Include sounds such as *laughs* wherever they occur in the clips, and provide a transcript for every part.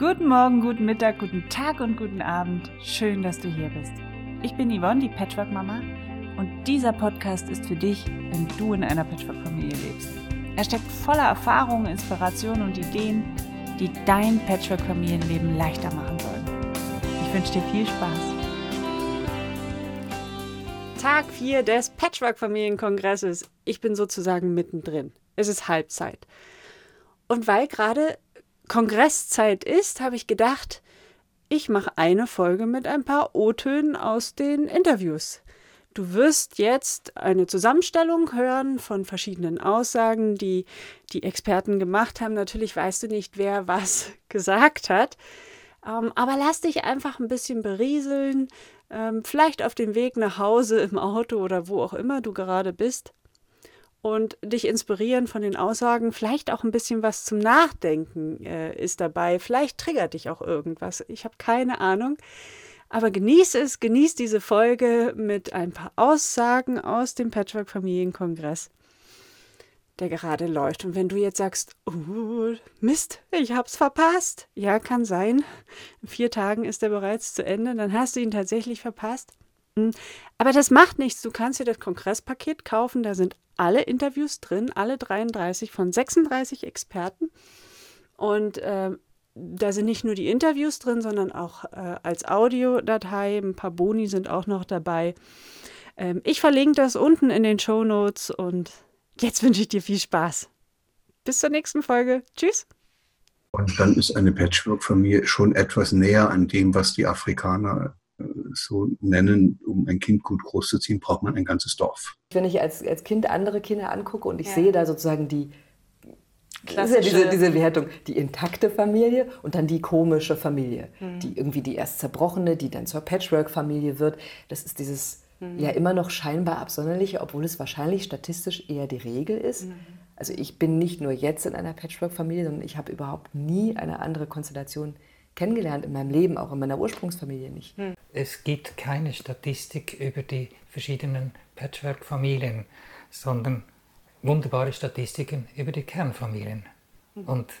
Guten Morgen, guten Mittag, guten Tag und guten Abend. Schön, dass du hier bist. Ich bin Yvonne, die Patchwork-Mama, und dieser Podcast ist für dich, wenn du in einer Patchwork-Familie lebst. Er steckt voller Erfahrungen, Inspirationen und Ideen, die dein Patchwork-Familienleben leichter machen sollen. Ich wünsche dir viel Spaß. Tag 4 des Patchwork-Familienkongresses. Ich bin sozusagen mittendrin. Es ist Halbzeit. Und weil gerade Kongresszeit ist, habe ich gedacht, ich mache eine Folge mit ein paar O-Tönen aus den Interviews. Du wirst jetzt eine Zusammenstellung hören von verschiedenen Aussagen, die die Experten gemacht haben. Natürlich weißt du nicht, wer was *laughs* gesagt hat, ähm, aber lass dich einfach ein bisschen berieseln, ähm, vielleicht auf dem Weg nach Hause im Auto oder wo auch immer du gerade bist und dich inspirieren von den Aussagen. Vielleicht auch ein bisschen was zum Nachdenken äh, ist dabei. Vielleicht triggert dich auch irgendwas. Ich habe keine Ahnung. Aber genieß es, genieß diese Folge mit ein paar Aussagen aus dem Patchwork-Familienkongress, der gerade läuft. Und wenn du jetzt sagst, oh, Mist, ich hab's verpasst. Ja, kann sein. In vier Tagen ist er bereits zu Ende. Dann hast du ihn tatsächlich verpasst. Hm. Aber das macht nichts. Du kannst dir das Kongresspaket kaufen. Da sind alle Interviews drin, alle 33 von 36 Experten. Und äh, da sind nicht nur die Interviews drin, sondern auch äh, als Audiodatei. Ein paar Boni sind auch noch dabei. Ähm, ich verlinke das unten in den Show Notes und jetzt wünsche ich dir viel Spaß. Bis zur nächsten Folge. Tschüss. Und dann ist eine Patchwork-Familie schon etwas näher an dem, was die Afrikaner so nennen, um ein Kind gut großzuziehen, braucht man ein ganzes Dorf. Wenn ich als, als Kind andere Kinder angucke und ich ja. sehe da sozusagen die Klassische. Diese, diese Wertung, die intakte Familie und dann die komische Familie, mhm. die irgendwie die erst zerbrochene, die dann zur Patchwork-Familie wird. Das ist dieses mhm. ja immer noch scheinbar absonderliche, obwohl es wahrscheinlich statistisch eher die Regel ist. Mhm. Also ich bin nicht nur jetzt in einer Patchwork-Familie, sondern ich habe überhaupt nie eine andere Konstellation kennengelernt in meinem Leben, auch in meiner Ursprungsfamilie nicht. Hm. Es gibt keine Statistik über die verschiedenen Patchwork-Familien, sondern wunderbare Statistiken über die Kernfamilien. Hm. Und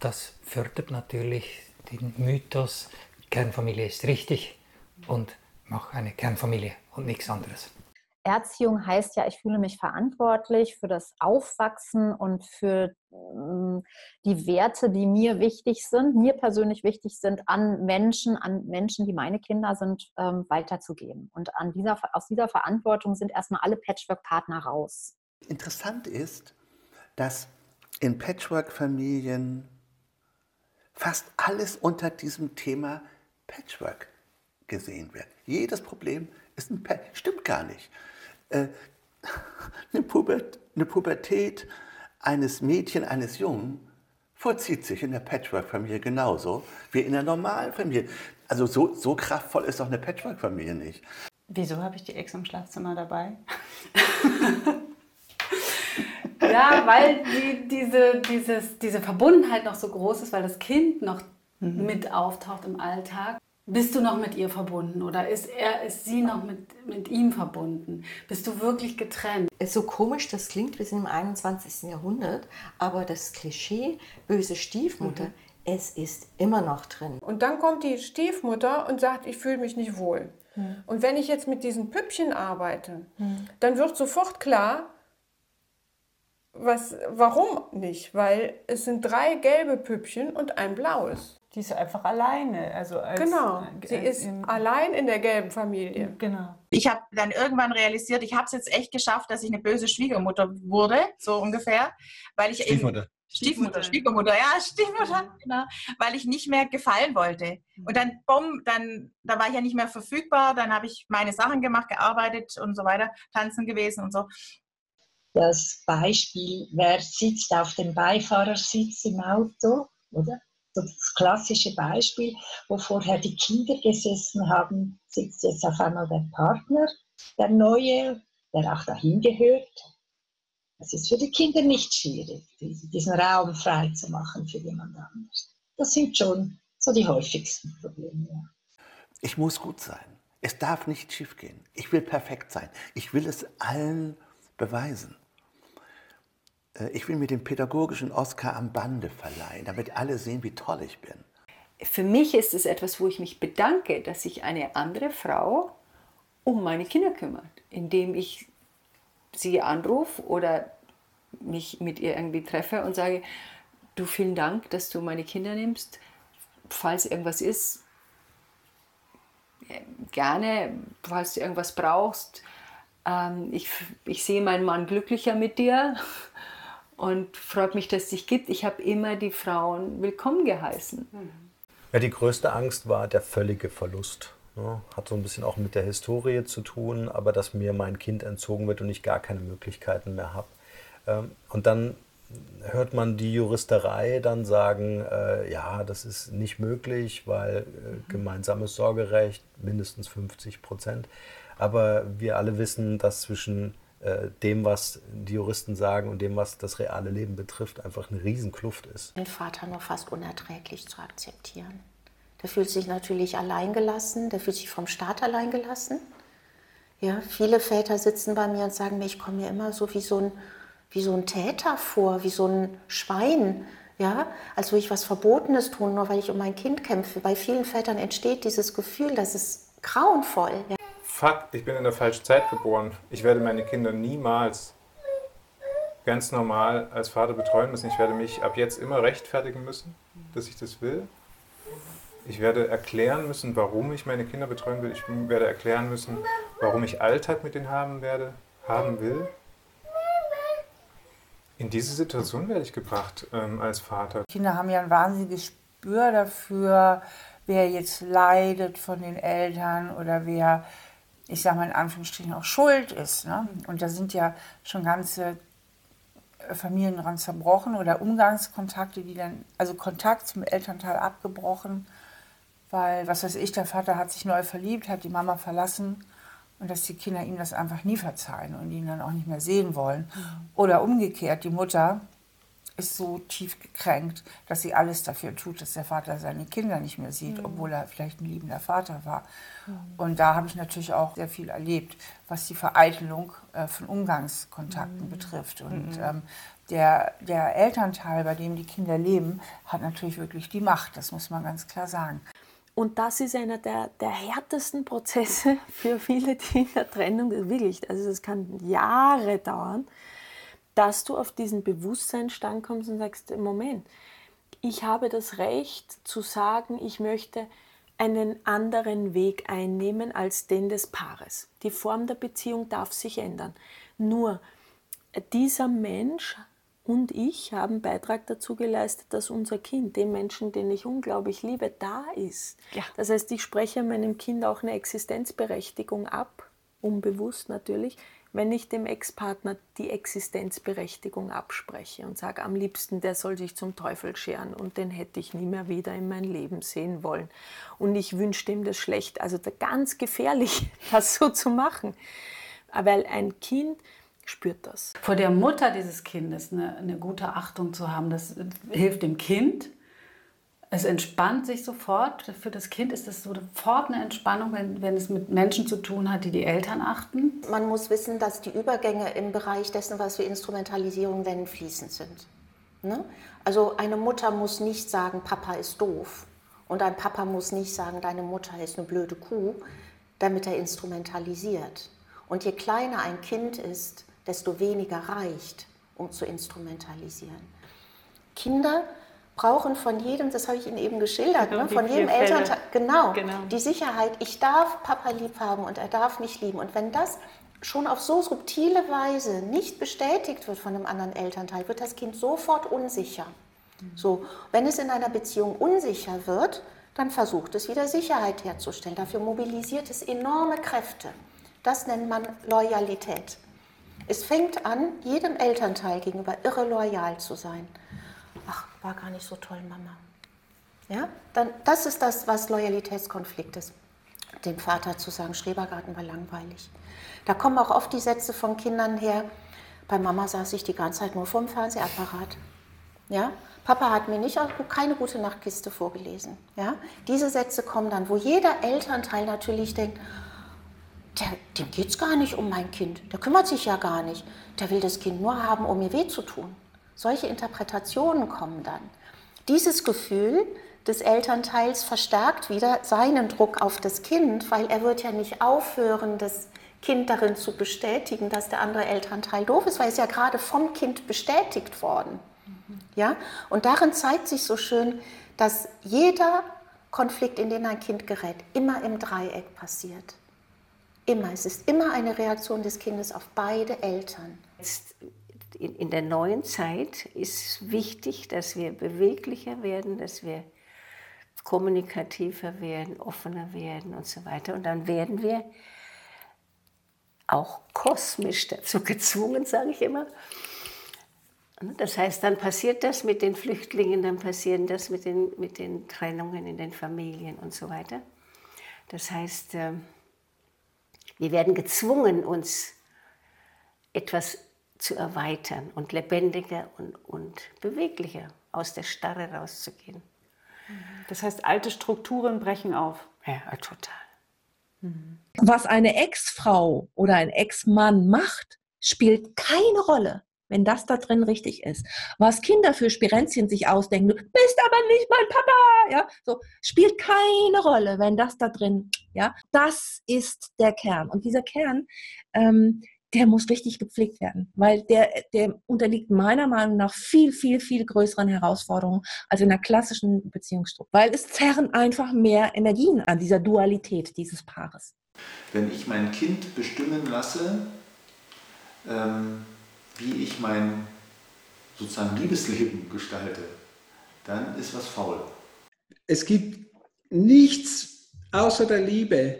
das fördert natürlich den Mythos, Kernfamilie ist richtig und mach eine Kernfamilie und nichts anderes. Erziehung heißt ja, ich fühle mich verantwortlich für das Aufwachsen und für ähm, die Werte, die mir wichtig sind, mir persönlich wichtig sind, an Menschen, an Menschen, die meine Kinder sind, ähm, weiterzugeben. Und an dieser, aus dieser Verantwortung sind erstmal alle Patchwork-Partner raus. Interessant ist, dass in Patchwork-Familien fast alles unter diesem Thema Patchwork gesehen wird. Jedes Problem ist ein Patchwork. Stimmt gar nicht äh, eine, Pubert, eine Pubertät eines Mädchen, eines Jungen vollzieht sich in der Patchwork-Familie genauso wie in der normalen Familie. Also so, so kraftvoll ist doch eine Patchwork-Familie nicht. Wieso habe ich die Ex im Schlafzimmer dabei? *laughs* ja, weil die, diese, dieses, diese Verbundenheit noch so groß ist, weil das Kind noch mhm. mit auftaucht im Alltag. Bist du noch mit ihr verbunden oder ist er, ist sie noch mit, mit ihm verbunden? Bist du wirklich getrennt? So komisch das klingt, wir sind im 21. Jahrhundert, aber das Klischee böse Stiefmutter, mhm. es ist immer noch drin. Und dann kommt die Stiefmutter und sagt, ich fühle mich nicht wohl. Mhm. Und wenn ich jetzt mit diesen Püppchen arbeite, mhm. dann wird sofort klar, was, warum nicht? Weil es sind drei gelbe Püppchen und ein blaues. Die ist einfach alleine. Also als, genau, äh, sie ist im, allein in der gelben Familie. Genau. Ich habe dann irgendwann realisiert, ich habe es jetzt echt geschafft, dass ich eine böse Schwiegermutter wurde, so ungefähr, weil ich Stiefmutter. Eben, Stiefmutter, Schwiegermutter, ja, Stiefmutter, genau, weil ich nicht mehr gefallen wollte. Und dann, bumm, dann, da war ich ja nicht mehr verfügbar, dann habe ich meine Sachen gemacht, gearbeitet und so weiter, tanzen gewesen und so. Das Beispiel, wer sitzt auf dem Beifahrersitz im Auto, oder? Das klassische Beispiel, wo vorher die Kinder gesessen haben, sitzt jetzt auf einmal der Partner, der Neue, der auch dahin gehört. Es ist für die Kinder nicht schwierig, diesen Raum frei zu machen für jemand anderes. Das sind schon so die häufigsten Probleme. Ich muss gut sein. Es darf nicht schiefgehen. Ich will perfekt sein. Ich will es allen beweisen. Äh, ich will mir den pädagogischen Oscar am Bande verleihen, damit alle sehen, wie toll ich bin. Für mich ist es etwas, wo ich mich bedanke, dass sich eine andere Frau um meine Kinder kümmert, indem ich sie anrufe oder mich mit ihr irgendwie treffe und sage, du vielen Dank, dass du meine Kinder nimmst. Falls irgendwas ist, gerne, falls du irgendwas brauchst. Ähm, ich, ich sehe meinen Mann glücklicher mit dir und freut mich, dass es dich gibt. Ich habe immer die Frauen willkommen geheißen. Ja, die größte Angst war der völlige Verlust. Ne? Hat so ein bisschen auch mit der Historie zu tun, aber dass mir mein Kind entzogen wird und ich gar keine Möglichkeiten mehr habe. Ähm, und dann hört man die Juristerei dann sagen, äh, ja, das ist nicht möglich, weil äh, gemeinsames Sorgerecht mindestens 50 Prozent. Aber wir alle wissen, dass zwischen dem, was die Juristen sagen und dem, was das reale Leben betrifft, einfach eine Riesenkluft ist. Den Vater nur fast unerträglich zu akzeptieren. Der fühlt sich natürlich alleingelassen, der fühlt sich vom Staat alleingelassen. Ja, viele Väter sitzen bei mir und sagen mir, ich komme mir immer so wie so ein wie so ein Täter vor, wie so ein Schwein, ja, als würde ich was Verbotenes tun, nur weil ich um mein Kind kämpfe. Bei vielen Vätern entsteht dieses Gefühl, das ist grauenvoll. Ja. Fakt, ich bin in der falschen Zeit geboren. Ich werde meine Kinder niemals ganz normal als Vater betreuen müssen. Ich werde mich ab jetzt immer rechtfertigen müssen, dass ich das will. Ich werde erklären müssen, warum ich meine Kinder betreuen will. Ich werde erklären müssen, warum ich Alltag mit denen haben werde, haben will. In diese Situation werde ich gebracht ähm, als Vater. Kinder haben ja ein wahnsinniges Spür dafür, wer jetzt leidet von den Eltern oder wer, ich sage mal in Anführungsstrichen, auch schuld ist. Ne? Und da sind ja schon ganze Familien dran zerbrochen oder Umgangskontakte, die dann, also Kontakt zum Elternteil abgebrochen, weil, was weiß ich, der Vater hat sich neu verliebt, hat die Mama verlassen und dass die Kinder ihm das einfach nie verzeihen und ihn dann auch nicht mehr sehen wollen. Mhm. Oder umgekehrt, die Mutter ist so tief gekränkt, dass sie alles dafür tut, dass der Vater seine Kinder nicht mehr sieht, mhm. obwohl er vielleicht ein liebender Vater war. Mhm. Und da habe ich natürlich auch sehr viel erlebt, was die Vereitelung äh, von Umgangskontakten mhm. betrifft. Und mhm. ähm, der, der Elternteil, bei dem die Kinder leben, hat natürlich wirklich die Macht, das muss man ganz klar sagen. Und das ist einer der, der härtesten Prozesse *laughs* für viele, die in der Trennung wirklich, also es kann Jahre dauern, dass du auf diesen Bewusstseinsstand kommst und sagst, Moment, ich habe das Recht zu sagen, ich möchte einen anderen Weg einnehmen als den des Paares. Die Form der Beziehung darf sich ändern. Nur dieser Mensch und ich haben Beitrag dazu geleistet, dass unser Kind, dem Menschen, den ich unglaublich liebe, da ist. Ja. Das heißt, ich spreche meinem Kind auch eine Existenzberechtigung ab, unbewusst natürlich, wenn ich dem Ex-Partner die Existenzberechtigung abspreche und sage, am liebsten, der soll sich zum Teufel scheren und den hätte ich nie mehr wieder in mein Leben sehen wollen. Und ich wünsche dem das schlecht. Also ganz gefährlich, *laughs* das so zu machen. Weil ein Kind spürt das. Vor der Mutter dieses Kindes eine, eine gute Achtung zu haben, das hilft dem Kind. Es entspannt sich sofort. Für das Kind ist das sofort eine Entspannung, wenn, wenn es mit Menschen zu tun hat, die die Eltern achten. Man muss wissen, dass die Übergänge im Bereich dessen, was wir Instrumentalisierung nennen, fließend sind. Ne? Also eine Mutter muss nicht sagen, Papa ist doof. Und ein Papa muss nicht sagen, deine Mutter ist eine blöde Kuh, damit er instrumentalisiert. Und je kleiner ein Kind ist, desto weniger reicht, um zu instrumentalisieren. Kinder brauchen von jedem, das habe ich Ihnen eben geschildert, genau, ne, von jedem Elternteil, genau, genau, die Sicherheit, ich darf Papa lieb haben und er darf mich lieben. Und wenn das schon auf so subtile Weise nicht bestätigt wird von einem anderen Elternteil, wird das Kind sofort unsicher. Mhm. So, wenn es in einer Beziehung unsicher wird, dann versucht es wieder Sicherheit herzustellen. Dafür mobilisiert es enorme Kräfte. Das nennt man Loyalität. Es fängt an, jedem Elternteil gegenüber irre loyal zu sein. War gar nicht so toll, Mama. Ja, dann, das ist das, was Loyalitätskonflikt ist. Dem Vater zu sagen, Schrebergarten war langweilig. Da kommen auch oft die Sätze von Kindern her, bei Mama saß ich die ganze Zeit nur vorm Fernsehapparat. Ja? Papa hat mir nicht keine gute Nachtkiste vorgelesen. Ja? Diese Sätze kommen dann, wo jeder Elternteil natürlich denkt, der, dem geht es gar nicht um mein Kind. Der kümmert sich ja gar nicht. Der will das Kind nur haben, um mir weh zu tun. Solche Interpretationen kommen dann. Dieses Gefühl des Elternteils verstärkt wieder seinen Druck auf das Kind, weil er wird ja nicht aufhören, das Kind darin zu bestätigen, dass der andere Elternteil doof ist, weil es ja gerade vom Kind bestätigt worden. Ja? Und darin zeigt sich so schön, dass jeder Konflikt, in den ein Kind gerät, immer im Dreieck passiert. Immer. Es ist immer eine Reaktion des Kindes auf beide Eltern. Jetzt in der neuen Zeit ist wichtig, dass wir beweglicher werden, dass wir kommunikativer werden, offener werden und so weiter. Und dann werden wir auch kosmisch dazu *laughs* gezwungen, sage ich immer. Das heißt, dann passiert das mit den Flüchtlingen, dann passieren das mit den, mit den Trennungen in den Familien und so weiter. Das heißt, ähm, wir werden gezwungen, uns etwas zu erweitern und lebendiger und, und beweglicher aus der Starre rauszugehen. Das heißt, alte Strukturen brechen auf. Ja, total. Was eine Ex-Frau oder ein Ex-Mann macht, spielt keine Rolle, wenn das da drin richtig ist. Was Kinder für Spirenzchen sich ausdenken, du bist aber nicht mein Papa, ja, so spielt keine Rolle, wenn das da drin, ja, das ist der Kern. Und dieser Kern, ähm, der muss richtig gepflegt werden, weil der, der unterliegt meiner Meinung nach viel, viel, viel größeren Herausforderungen als in einer klassischen Beziehungsstruktur, weil es zerren einfach mehr Energien an dieser Dualität dieses Paares. Wenn ich mein Kind bestimmen lasse, ähm, wie ich mein sozusagen Liebesleben gestalte, dann ist was faul. Es gibt nichts außer der Liebe,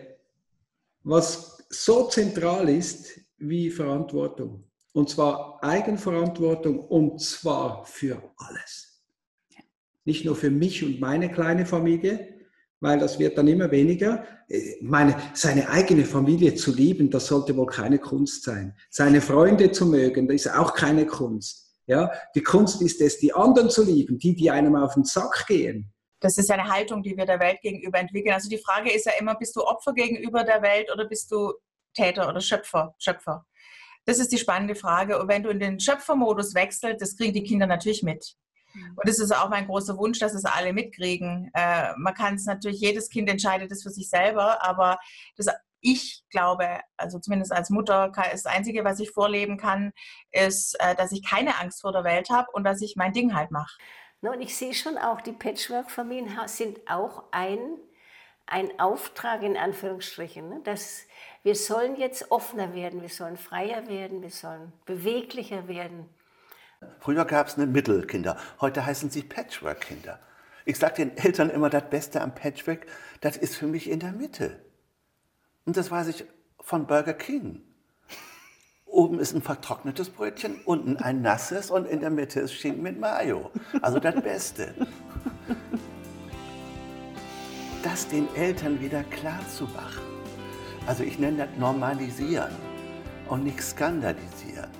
was so zentral ist wie Verantwortung. Und zwar Eigenverantwortung und zwar für alles. Nicht nur für mich und meine kleine Familie, weil das wird dann immer weniger. Meine, seine eigene Familie zu lieben, das sollte wohl keine Kunst sein. Seine Freunde zu mögen, das ist auch keine Kunst. Ja, die Kunst ist es, die anderen zu lieben, die, die einem auf den Sack gehen. Das ist eine Haltung, die wir der Welt gegenüber entwickeln. Also die Frage ist ja immer, bist du Opfer gegenüber der Welt oder bist du Täter oder Schöpfer, Schöpfer? Das ist die spannende Frage. Und wenn du in den Schöpfermodus wechselst, das kriegen die Kinder natürlich mit. Mhm. Und das ist auch mein großer Wunsch, dass es alle mitkriegen. Äh, man kann es natürlich, jedes Kind entscheidet es für sich selber, aber das, ich glaube, also zumindest als Mutter, das Einzige, was ich vorleben kann, ist, äh, dass ich keine Angst vor der Welt habe und dass ich mein Ding halt mache. Und ich sehe schon auch, die Patchwork-Familien sind auch ein, ein Auftrag in Anführungsstrichen, ne? dass wir sollen jetzt offener werden, wir sollen freier werden, wir sollen beweglicher werden. Früher gab es eine Mittelkinder, heute heißen sie Patchwork-Kinder. Ich sage den Eltern immer, das Beste am Patchwork, das ist für mich in der Mitte. Und das weiß ich von Burger King. Oben ist ein vertrocknetes Brötchen, unten ein nasses und in der Mitte ist Schinken mit Mayo. Also das Beste. Das den Eltern wieder klar zu machen. Also ich nenne das normalisieren und nicht skandalisieren.